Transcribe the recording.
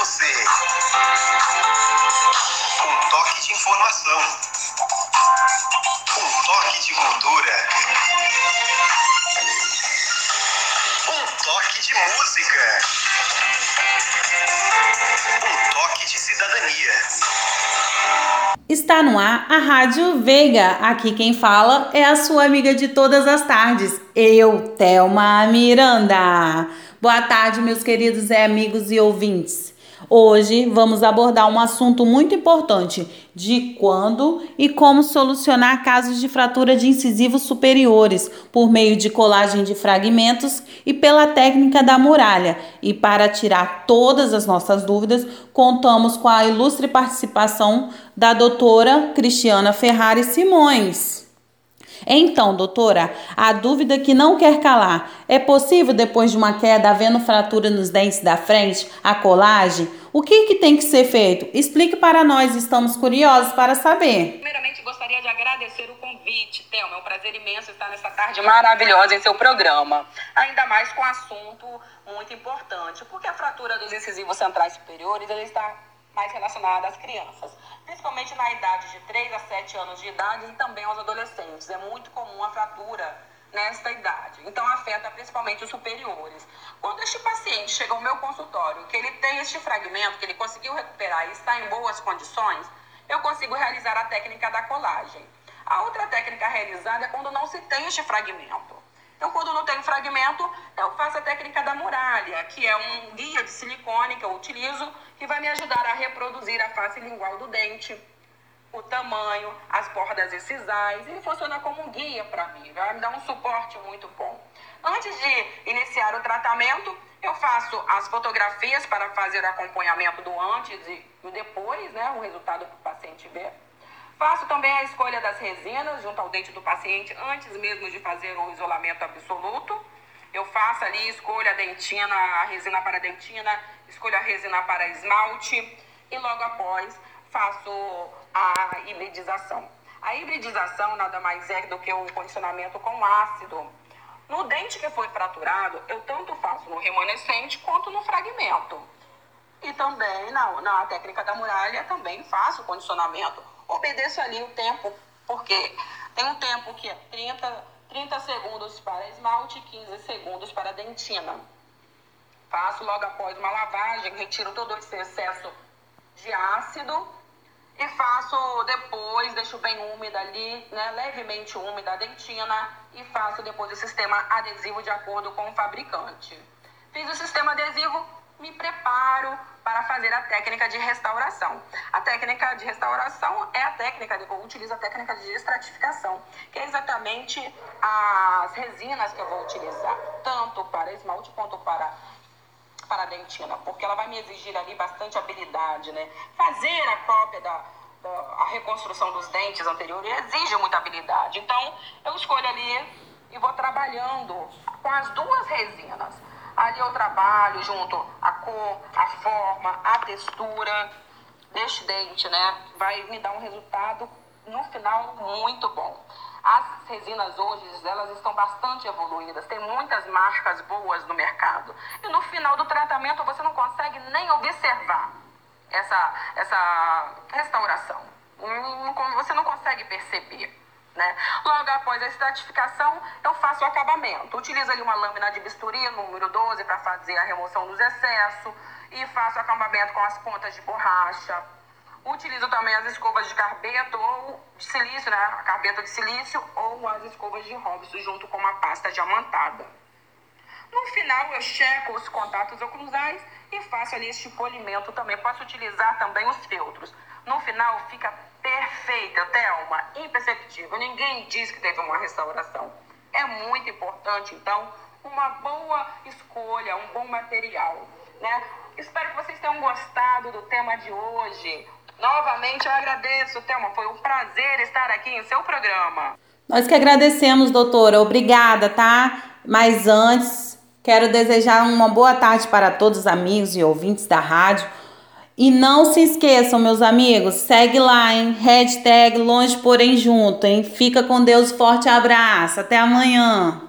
você. Um toque de informação. Um toque de cultura. Um toque de música. Um toque de cidadania. Está no ar a Rádio Veiga. Aqui quem fala é a sua amiga de todas as tardes, eu, Thelma Miranda. Boa tarde, meus queridos amigos e ouvintes. Hoje vamos abordar um assunto muito importante de quando e como solucionar casos de fratura de incisivos superiores por meio de colagem de fragmentos e pela técnica da muralha. E para tirar todas as nossas dúvidas, contamos com a ilustre participação da doutora Cristiana Ferrari Simões. Então, doutora, a dúvida que não quer calar: é possível, depois de uma queda, havendo fratura nos dentes da frente, a colagem? O que, que tem que ser feito? Explique para nós, estamos curiosos para saber. Primeiramente, gostaria de agradecer o convite, Thelma. É um prazer imenso estar nessa tarde maravilhosa em seu programa. Ainda mais com um assunto muito importante, porque a fratura dos incisivos centrais superiores ele está mais relacionada às crianças, principalmente na idade de 3 a 7 anos de idade e também aos adolescentes. É muito comum a fratura nesta idade. Então afeta principalmente os superiores. Quando este paciente chega ao meu consultório, que ele tem este fragmento, que ele conseguiu recuperar e está em boas condições, eu consigo realizar a técnica da colagem. A outra técnica realizada é quando não se tem este fragmento. Então, quando não tem fragmento, eu faço a técnica da muralha, que é um guia de silicone que eu utilizo, que vai me ajudar a reproduzir a face lingual do dente, o tamanho, as bordas incisais. Ele funciona como um guia para mim, vai me dar um suporte muito bom. Antes de iniciar o tratamento, eu faço as fotografias para fazer o acompanhamento do antes e do depois, né, o resultado para o paciente ver. Faço também a escolha das resinas junto ao dente do paciente antes mesmo de fazer o isolamento absoluto. Eu faço ali, escolho a dentina, a resina para dentina, escolho a resina para esmalte e logo após faço a hibridização. A hibridização nada mais é do que um condicionamento com ácido. No dente que foi fraturado, eu tanto faço no remanescente quanto no fragmento. E também na, na técnica da muralha também faço condicionamento obedeço ali o tempo, porque tem um tempo que é 30, 30 segundos para esmalte e 15 segundos para dentina. Faço logo após uma lavagem, retiro todo esse excesso de ácido e faço depois, deixo bem úmida ali, né, levemente úmida a dentina e faço depois o sistema adesivo de acordo com o fabricante. Fiz o sistema adesivo, me preparo para fazer a técnica de restauração. A técnica de restauração é a técnica, eu utilizo a técnica de estratificação, que é exatamente as resinas que eu vou utilizar, tanto para esmalte quanto para para a dentina, porque ela vai me exigir ali bastante habilidade, né? Fazer a cópia da, da a reconstrução dos dentes anteriores exige muita habilidade. Então, eu escolho ali e vou trabalhando com as duas resinas. Ali eu trabalho junto a cor, a forma, a textura deste dente, né? Vai me dar um resultado no final muito bom. As resinas hoje, elas estão bastante evoluídas, tem muitas marcas boas no mercado. E final do tratamento você não consegue nem observar essa, essa restauração. Você não consegue perceber. Né? Logo após a estratificação, eu faço o acabamento. Utilizo ali uma lâmina de bisturi, número 12, para fazer a remoção dos excessos. E faço o acabamento com as pontas de borracha. Utilizo também as escovas de carbeto ou de silício, né? A carbeto de silício ou as escovas de Robson junto com uma pasta diamantada. Final, eu checo os contatos oclusais e faço ali este polimento também. Posso utilizar também os feltros. No final, fica perfeita, Thelma, imperceptível. Ninguém diz que teve uma restauração. É muito importante, então, uma boa escolha, um bom material, né? Espero que vocês tenham gostado do tema de hoje. Novamente, eu agradeço, Thelma. Foi um prazer estar aqui em seu programa. Nós que agradecemos, doutora. Obrigada, tá? Mas antes, quero desejar uma boa tarde para todos os amigos e ouvintes da rádio. E não se esqueçam, meus amigos, segue lá, hein? Hashtag longe porém junto, hein? Fica com Deus, forte abraço, até amanhã.